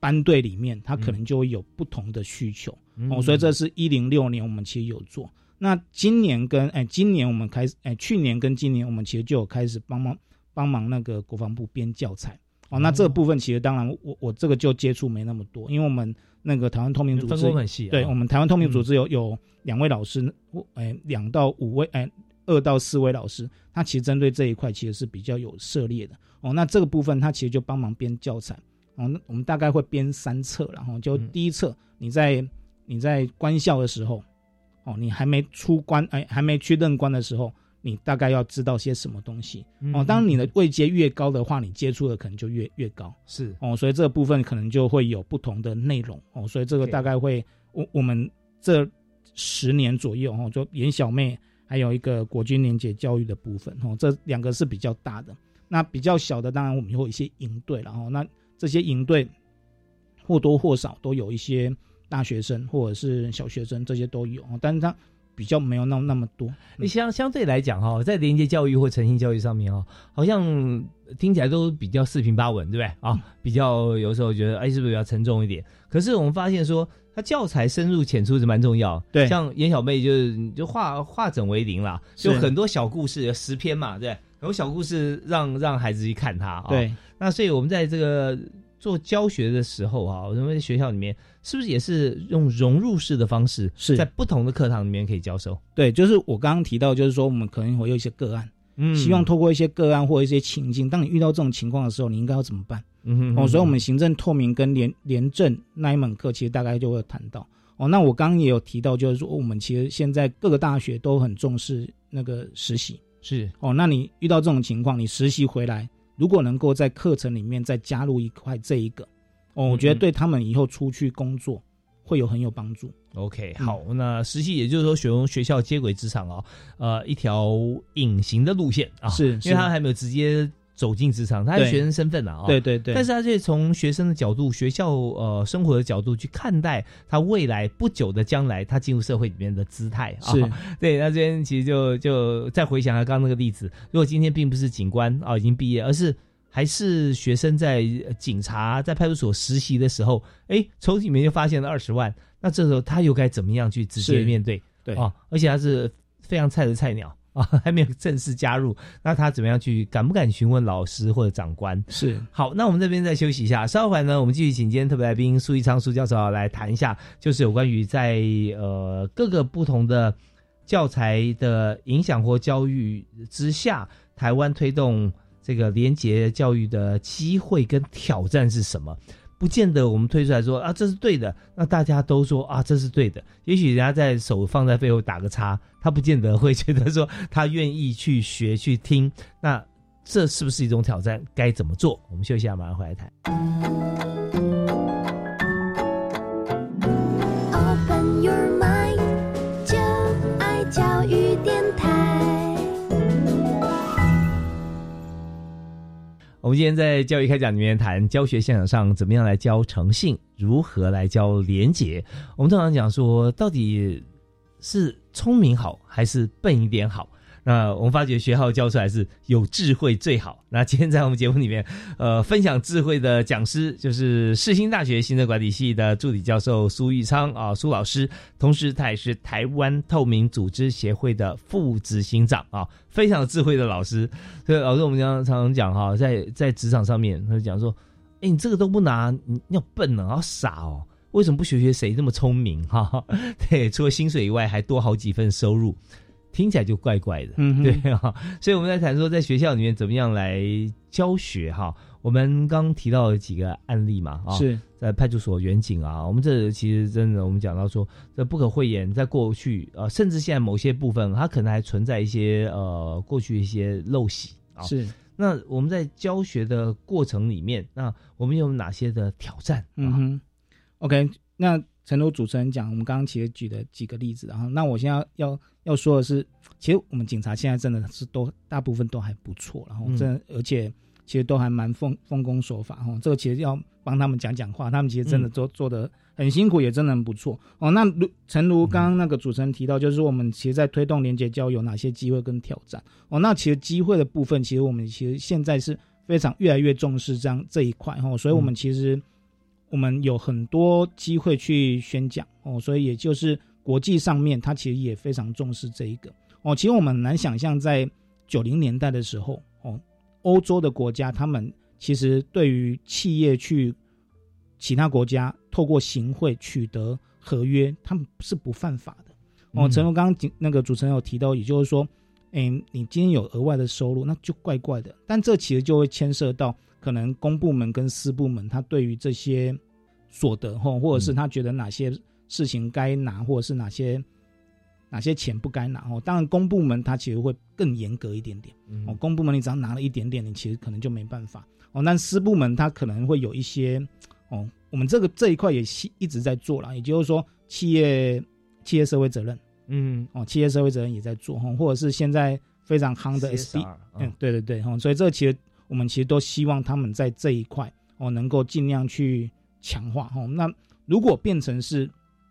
班队里面，他可能就会有不同的需求、嗯哦，所以这是一零六年我们其实有做。那今年跟哎，今年我们开始哎，去年跟今年我们其实就有开始帮忙帮忙那个国防部编教材哦。那这个部分其实当然我我这个就接触没那么多，因为我们那个台湾透明组织分工很细啊对我们台湾透明组织有、有两位老师，哎两到五位哎二到四位老师，他其实针对这一块其实是比较有涉猎的哦。那这个部分他其实就帮忙编教材。哦，那我们大概会编三册，然后就第一册，你在你在官校的时候，哦，你还没出关，哎，还没去任官的时候，你大概要知道些什么东西。哦，当你的位阶越高的话，你接触的可能就越越高。是哦，所以这个部分可能就会有不同的内容。哦，所以这个大概会，我我们这十年左右，哦，就严小妹还有一个国军连结教育的部分，哦，这两个是比较大的。那比较小的，当然我们会有一些营队，然后那。这些营队或多或少都有一些大学生或者是小学生，这些都有，但是它比较没有那那么多。你相相对来讲哈，在连接教育或诚信教育上面哈，好像听起来都比较四平八稳，对不对啊？比较有时候觉得哎，是不是比较沉重一点？可是我们发现说，它教材深入浅出是蛮重要。对，像严小妹就是就化化整为零啦，就很多小故事，有十篇嘛，对。有小故事让让孩子去看它啊，对，那所以我们在这个做教学的时候啊，我们在学校里面是不是也是用融入式的方式，是在不同的课堂里面可以教授？对，就是我刚刚提到，就是说我们可能会有一些个案，嗯，希望透过一些个案或一些情境，当你遇到这种情况的时候，你应该要怎么办？嗯哼哦，所以我们行政透明跟廉廉政那一门课，其实大概就会谈到哦。那我刚刚也有提到，就是说我们其实现在各个大学都很重视那个实习。是哦，那你遇到这种情况，你实习回来，如果能够在课程里面再加入一块这一个，哦，我觉得对他们以后出去工作会有很有帮助。OK，好，那实习也就是说，选用学校接轨职场哦，呃，一条隐形的路线啊，是，因为他还没有直接。走进职场，他是学生身份啊，对对对，但是他却从学生的角度、学校呃生活的角度去看待他未来不久的将来，他进入社会里面的姿态啊。是，对，那这边其实就就再回想下刚刚那个例子，如果今天并不是警官啊已经毕业，而是还是学生在警察在派出所实习的时候，哎，抽屉里面就发现了二十万，那这时候他又该怎么样去直接面对？对啊，而且他是非常菜的菜鸟。啊，还没有正式加入，那他怎么样去敢不敢询问老师或者长官？是好，那我们这边再休息一下，稍后呢，我们继续请今天特别来宾苏一昌苏教授来谈一下，就是有关于在呃各个不同的教材的影响或教育之下，台湾推动这个廉洁教育的机会跟挑战是什么？不见得我们推出来说啊这是对的，那大家都说啊这是对的。也许人家在手放在背后打个叉，他不见得会觉得说他愿意去学去听。那这是不是一种挑战？该怎么做？我们休息一下，马上回来谈。我们今天在教育开讲里面谈教学现场上怎么样来教诚信，如何来教廉洁。我们通常讲说，到底是聪明好还是笨一点好？那我们发觉学号教出来是有智慧最好。那今天在我们节目里面，呃，分享智慧的讲师就是世新大学行政管理系的助理教授苏玉昌啊，苏老师，同时他也是台湾透明组织协会的副执行长啊，非常智慧的老师。所以老师，我们常常常讲哈，在在职场上面，他就讲说，哎，你这个都不拿，你要笨呢，好傻哦，为什么不学学谁那么聪明哈？对，除了薪水以外，还多好几份收入。听起来就怪怪的，嗯，对啊，所以我们在谈说在学校里面怎么样来教学哈。我们刚提到了几个案例嘛，啊，是在派出所远景啊。我们这其实真的，我们讲到说这不可讳言，在过去呃，甚至现在某些部分，它可能还存在一些呃过去一些陋习啊。是那我们在教学的过程里面，那我们有哪些的挑战？嗯哼，OK，那。陈如主持人讲，我们刚刚其实举了几个例子，然后那我现在要要说的是，其实我们警察现在真的是都大部分都还不错，然后真而且其实都还蛮奉奉公守法哈。这个其实要帮他们讲讲话，他们其实真的做做的很辛苦，也真的很不错哦。那如陈如刚刚那个主持人提到，就是我们其实，在推动连接教有哪些机会跟挑战哦？那其实机会的部分，其实我们其实现在是非常越来越重视这样这一块哈，所以我们其实。我们有很多机会去宣讲哦，所以也就是国际上面，他其实也非常重视这一个哦。其实我们很难想象，在九零年代的时候哦，欧洲的国家他们其实对于企业去其他国家透过行贿取得合约，他们是不犯法的哦。陈龙刚刚那个主持人有提到，也就是说，哎，你今天有额外的收入，那就怪怪的。但这其实就会牵涉到。可能公部门跟私部门，他对于这些所得或或者是他觉得哪些事情该拿，或者是哪些哪些钱不该拿哦。当然，公部门他其实会更严格一点点哦。公部门你只要拿了一点点，你其实可能就没办法哦。但私部门他可能会有一些哦。我们这个这一块也一直在做了，也就是说，企业企业社会责任，嗯哦，企业社会责任也在做哈，或者是现在非常夯的 SD，嗯，对对对哈，所以这个其实。我们其实都希望他们在这一块哦，能够尽量去强化哦。那如果变成是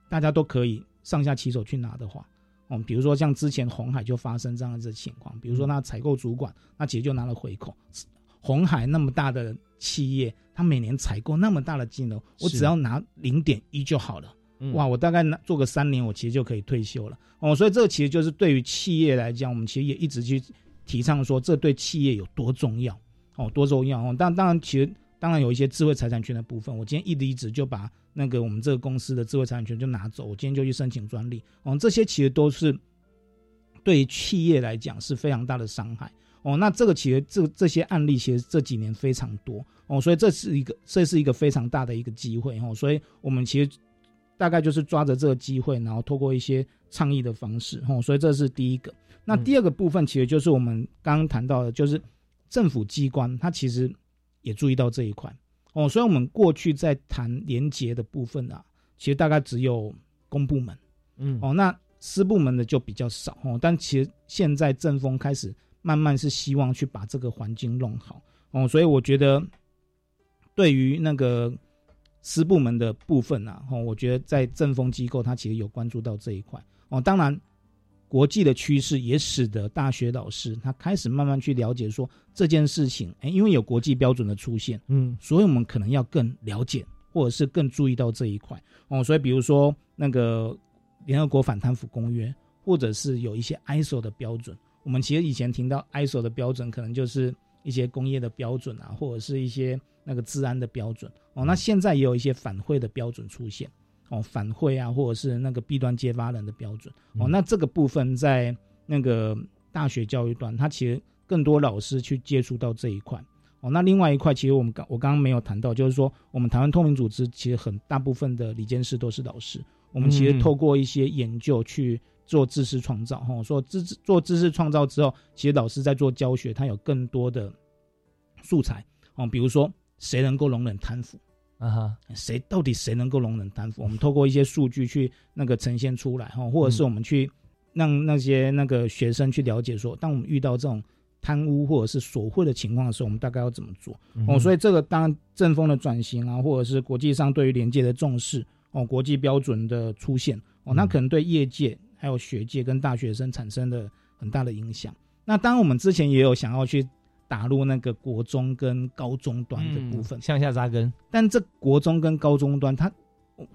大家都可以上下其手去拿的话，哦，比如说像之前红海就发生这样子的情况，比如说那采购主管，那其实就拿了回扣。红海那么大的企业，他每年采购那么大的金额，我只要拿零点一就好了。哇，我大概拿做个三年，我其实就可以退休了。哦，所以这个其实就是对于企业来讲，我们其实也一直去提倡说，这对企业有多重要。哦，多重要哦！但当然，其实当然有一些智慧财产权的部分。我今天一离职就把那个我们这个公司的智慧财产权就拿走，我今天就去申请专利。哦，这些其实都是对企业来讲是非常大的伤害。哦，那这个其实这这些案例其实这几年非常多。哦，所以这是一个这是一个非常大的一个机会。哦，所以我们其实大概就是抓着这个机会，然后透过一些倡议的方式。哦，所以这是第一个。那第二个部分其实就是我们刚刚谈到的，就是。政府机关，它其实也注意到这一块哦，所以我们过去在谈廉洁的部分啊，其实大概只有公部门，嗯，哦，那私部门的就比较少哦。但其实现在政风开始慢慢是希望去把这个环境弄好哦，所以我觉得对于那个私部门的部分啊，哦，我觉得在政风机构，它其实有关注到这一块哦，当然。国际的趋势也使得大学老师他开始慢慢去了解说这件事情，哎，因为有国际标准的出现，嗯，所以我们可能要更了解，或者是更注意到这一块哦。所以比如说那个联合国反贪腐公约，或者是有一些 ISO 的标准，我们其实以前听到 ISO 的标准，可能就是一些工业的标准啊，或者是一些那个治安的标准哦。那现在也有一些反贿的标准出现。哦，反馈啊，或者是那个弊端揭发人的标准。哦，那这个部分在那个大学教育端，它其实更多老师去接触到这一块。哦。那另外一块，其实我们刚我刚刚没有谈到，就是说我们台湾透明组织其实很大部分的理监事都是老师，我们其实透过一些研究去做知识创造。哈，说知做知识创造之后，其实老师在做教学，他有更多的素材。哦，比如说谁能够容忍贪腐。啊哈，谁到底谁能够容忍贪腐？我们透过一些数据去那个呈现出来哈，或者是我们去让那些那个学生去了解说，当我们遇到这种贪污或者是索贿的情况的时候，我们大概要怎么做？嗯哦，所以这个当然正风的转型啊，或者是国际上对于廉洁的重视哦，国际标准的出现哦，那可能对业界还有学界跟大学生产生了很大的影响。那当然我们之前也有想要去打入那个国中跟高中端的部分，向下扎根。但这国中跟高中端，它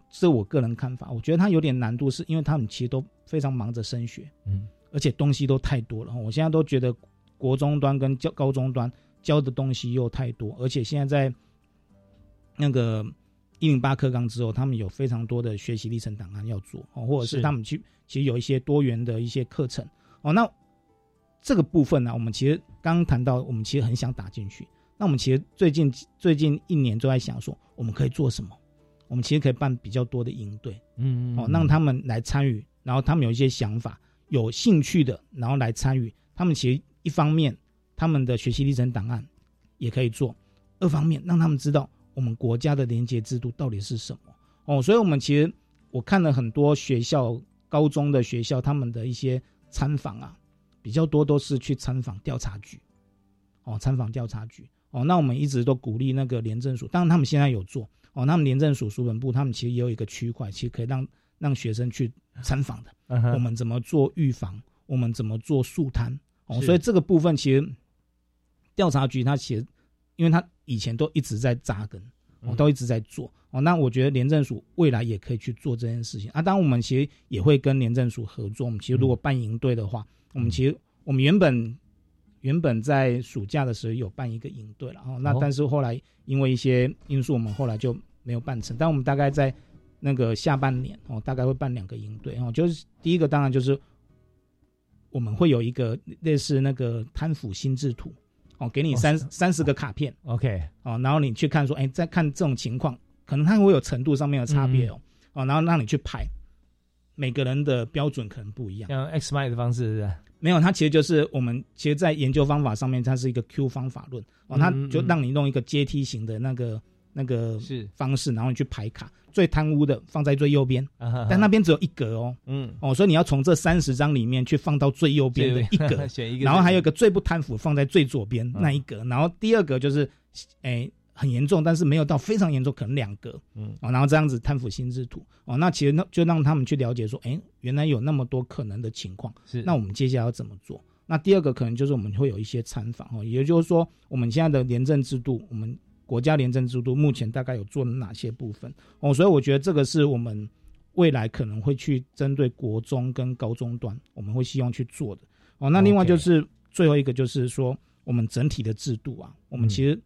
这我个人看法，我觉得它有点难度，是因为他们其实都非常忙着升学，嗯，而且东西都太多了。我现在都觉得国中端跟教高中端教的东西又太多，而且现在在那个一零八课纲之后，他们有非常多的学习历程档案要做哦，或者是是他们去其实有一些多元的一些课程哦。那这个部分呢、我们其实刚刚谈到，我们其实很想打进去。那我们其实最近最近一年都在想说，我们可以做什么？我们其实可以办比较多的营队，嗯哦，让他们来参与，然后他们有一些想法、有兴趣的，然后来参与。他们其实一方面他们的学习历程档案也可以做，二方面让他们知道我们国家的连结制度到底是什么。哦，所以我们其实我看了很多学校、高中的学校他们的一些参访啊，比较多都是去参访调查局，哦，参访调查局。哦，那我们一直都鼓励那个廉政署，当然他们现在有做哦，他们廉政署书本部他们其实也有一个区块，其实可以让让学生去参访的。嗯我们怎么做预防？我们怎么做速摊？哦，所以这个部分其实调查局它其实，因为它以前都一直在扎根，哦，嗯都一直在做哦。那我觉得廉政署未来也可以去做这件事情啊。当然，我们其实也会跟廉政署合作。我们其实如果办营队的话，我们其实我们原本原本在暑假的时候有办一个营队了哦，那哦。但是后来因为一些因素，我们后来就没有办成。但我们大概在那个下半年哦，大概会办两个营队哦，就是第一个当然就是我们会有一个类似那个贪腐心智图哦，给你三三十个卡片。OK 哦，然后你去看说，哎，再看这种情况，可能它会有程度上面的差别哦，哦，然后让你去排，每个人的标准可能不一样。像 X Y 的方式是不是？没有，它其实就是我们其实，在研究方法上面，它是一个 Q 方法论。哦，它就让你弄一个阶梯型的那个那个是。方式，然后你去排卡，最贪污的放在最右边，但那边只有一格哦，嗯。哦，所以你要从这三十张里面去放到最右边的一格，选一个，然后还有一个最不贪腐放在最左边嗯。那一格，然后第二个就是，诶。很严重，但是没有到非常严重，可能两个，嗯。哦，然后这样子贪腐心智图，哦，那其实那就让他们去了解说，哎，原来有那么多可能的情况，是。那我们接下来要怎么做？那第二个可能就是我们会有一些参访哦，也就是说，我们现在的廉政制度，我们国家廉政制度目前大概有做了哪些部分？哦，所以我觉得这个是我们未来可能会去针对国中跟高中端，我们会希望去做的。哦。那另外就是最后一个就是说，我们整体的制度啊，我们其实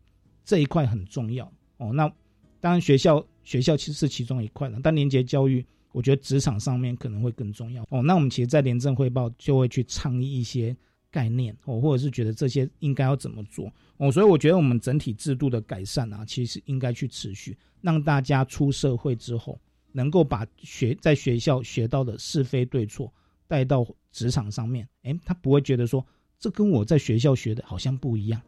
这一块很重要哦。那当然学校学校其实是其中一块了，但连接教育。我觉得职场上面可能会更重要哦。那我们其实，在廉政汇报就会去倡议一些概念哦，或者是觉得这些应该要怎么做哦。所以我觉得我们整体制度的改善啊，其实应该去持续，让大家出社会之后，能够把学在学校学到的是非对错带到职场上面。诶，他不会觉得说这跟我在学校学的好像不一样。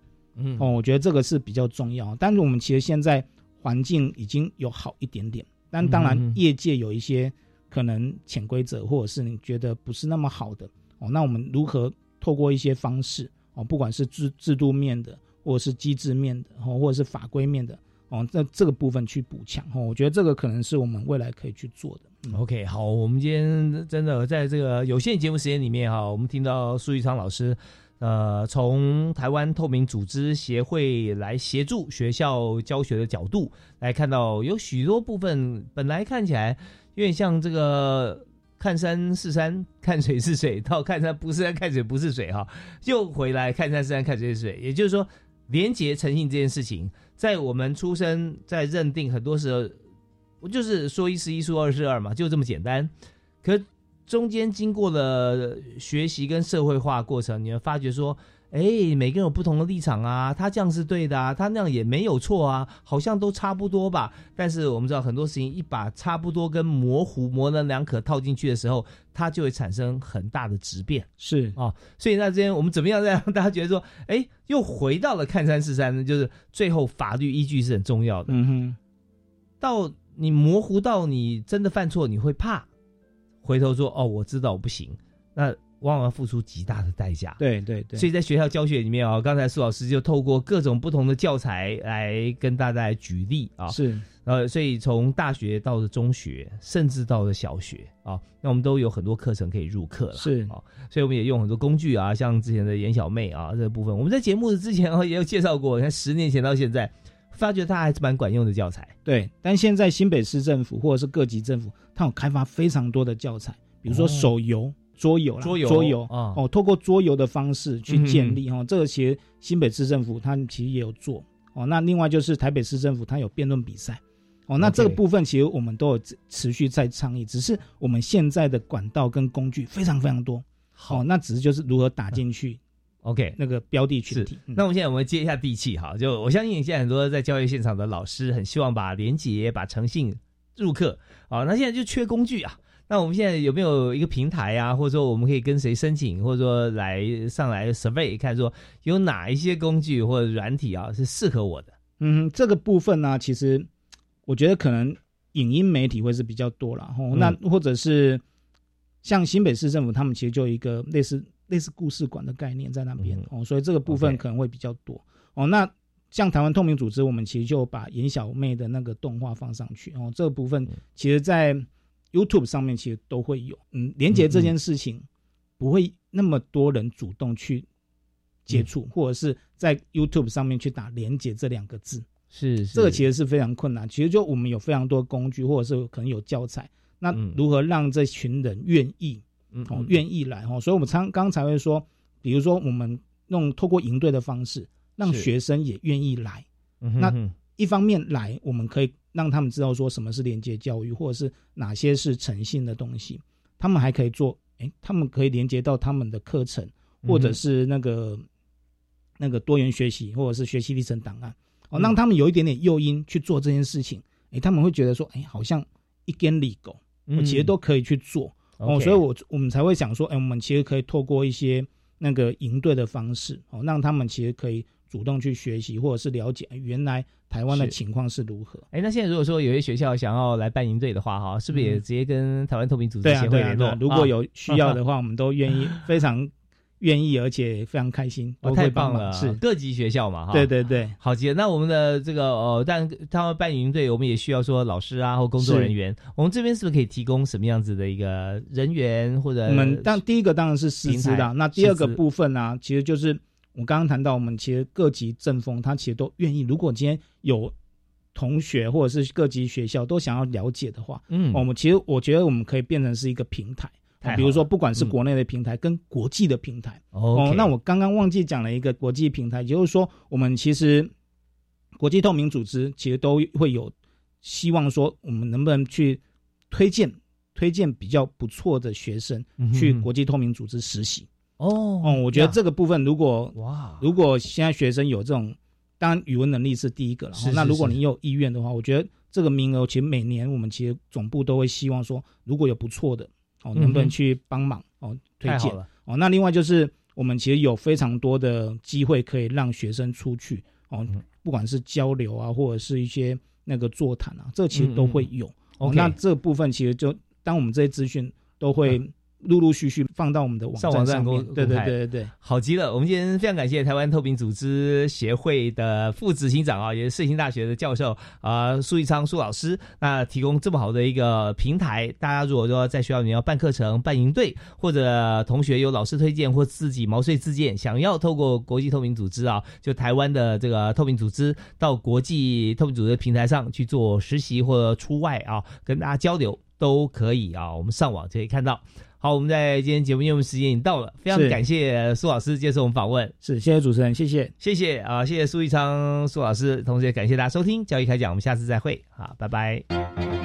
嗯哦，我觉得这个是比较重要。但是我们其实现在环境已经有好一点点。但当然嗯，业界有一些可能潜规则，或者是你觉得不是那么好的哦，那我们如何透过一些方式哦，不管是制制度面的，或者是机制面的，哦，或者是法规面的哦，在这个部分去补强哦，我觉得这个可能是我们未来可以去做的。嗯 OK，好，我们今天真的在这个有限节目时间里面哈，我们听到苏玉昌老师，呃，从台湾透明组织协会来协助学校教学的角度来看到，有许多部分本来看起来有点像这个看山是山，看水是水，到看山不是山，看水不是水哈，又回来看山是山，看水是水。也就是说，廉洁诚信这件事情，在我们出生在认定很多时候。我就是说一是一，说二是二嘛，就这么简单。可中间经过了学习跟社会化过程，你会发觉说，哎，每个人有不同的立场啊，他这样是对的啊，他那样也没有错啊，好像都差不多吧。但是我们知道很多事情，一把差不多跟模糊、模棱两可套进去的时候，它就会产生很大的质变。是哦，所以那这边我们怎么样再让大家觉得说，哎，又回到了看山是山呢？就是最后法律依据是很重要的。嗯哼，到你模糊到你真的犯错，你会怕，回头说哦，我知道我不行。那往往要付出极大的代价。对对对，所以在学校教学里面啊，刚才苏老师就透过各种不同的教材来跟大家来举例啊。是，呃，所以从大学到了中学，甚至到了小学啊，那我们都有很多课程可以入课了。是啊，所以我们也用很多工具啊，像之前的严小妹啊这个部分，我们在节目之前啊也有介绍过。你看十年前到现在，发觉它还是蛮管用的教材。对，但现在新北市政府或者是各级政府，它有开发非常多的教材，比如说手游、桌游啦、桌游桌游啊哦，透过桌游的方式去建立哦，这个其实新北市政府它其实也有做哦。那另外就是台北市政府它有辩论比赛哦，那这个部分其实我们都有持持续在倡议，只是我们现在的管道跟工具非常非常多，好、那只是就是如何打进去 OK，那个标的群是体。嗯那我们现在我们接一下地气哈，就我相信现在很多在教育现场的老师很希望把廉洁、把诚信入课啊，那现在就缺工具啊。那我们现在有没有一个平台啊，或者说我们可以跟谁申请，或者说来上来 survey 看说有哪一些工具或者软体啊是适合我的？嗯，这个部分呢，其实我觉得可能影音媒体会是比较多了，哦、嗯那或者是像新北市政府，他们其实就一个类似类似故事馆的概念在那边、哦，所以这个部分可能会比较多。哦。那像台湾透明组织，我们其实就把严小妹的那个动画放上去哦，这个部分其实在 YouTube 上面其实都会有，嗯，连接这件事情不会那么多人主动去接触，或者是在 YouTube 上面去打“连接”这两个字。是是。这个其实是非常困难。其实就我们有非常多工具，或者是可能有教材，那如何让这群人愿意，嗯哦，愿意来哦？所以我们刚刚才会说，比如说我们用透过营队的方式，让学生也愿意来。嗯哼那一方面来，我们可以让他们知道说什么是连接教育，或者是哪些是诚信的东西。他们还可以做，哎，他们可以连接到他们的课程，或者是那个、那个多元学习，或者是学习历程档案，哦，嗯让他们有一点点诱因去做这件事情。哎，他们会觉得说，哎，好像一根利狗，我嗯其实都可以去做。哦，所以我我们才会想说，哎，我们其实可以透过一些那个营队的方式，哦，让他们其实可以主动去学习，或者是了解哎原来台湾的情况是如何。哎，那现在如果说有些学校想要来办营队的话，哈，是不是也嗯直接跟台湾透明组织协会联络？如果啊有需要的话，我们都愿意，非常愿意，而且非常开心，哦，太。棒了！是，各级学校嘛，哈。对对对，好极了。那我们的这个呃，但他们办营队，我们也需要说老师啊或工作人员，我们这边是不是可以提供什么样子的一个人员或者我们当第一个当然是师资平台啦，那第二个部分呢、其实就是我刚刚谈到，我们其实各级政风，他其实都愿意。如果今天有同学或者是各级学校都想要了解的话，嗯我们其实我觉得我们可以变成是一个平台。比如说，不管是嗯国内的平台跟国际的平台。哦，那我刚刚忘记讲了一个国际平台，也就是说，我们其实国际透明组织其实都会有希望说，我们能不能去推荐推荐比较不错的学生嗯去国际透明组织实习。哦哦，我觉得这个部分如果哇，如果现在学生有这种，当然语文能力是第一个了。是是是哦那如果你有意愿的话，我觉得这个名额其实每年我们其实总部都会希望说，如果有不错的哦，能不能去帮忙哦推荐哦？那另外就是我们其实有非常多的机会可以让学生出去哦，嗯。不管是交流啊，或者是一些那个座谈啊，这其实都会有。嗯哦那这部分其实就当我们这些资讯都会陆陆续续放到我们的网上网站公。对对对对对。好极了！我们今天非常感谢台湾透明组织协会的副执行长啊，也是世新大学的教授啊，苏玉昌苏老师，那提供这么好的一个平台，大家如果说在学校里面要办课程、办营队，或者同学有老师推荐或自己毛遂自荐，想要透过国际透明组织啊，就台湾的这个透明组织到国际透明组织的平台上去做实习或者出外啊，跟大家交流都可以啊，我们上网就可以看到。好，我们在今天节目因为时间已经到了，非常感谢苏老师接受我们访问，是谢谢主持人，谢谢。谢谢啊，谢谢苏一昌苏老师，同时也感谢大家收听教育开讲，我们下次再会，好，拜拜。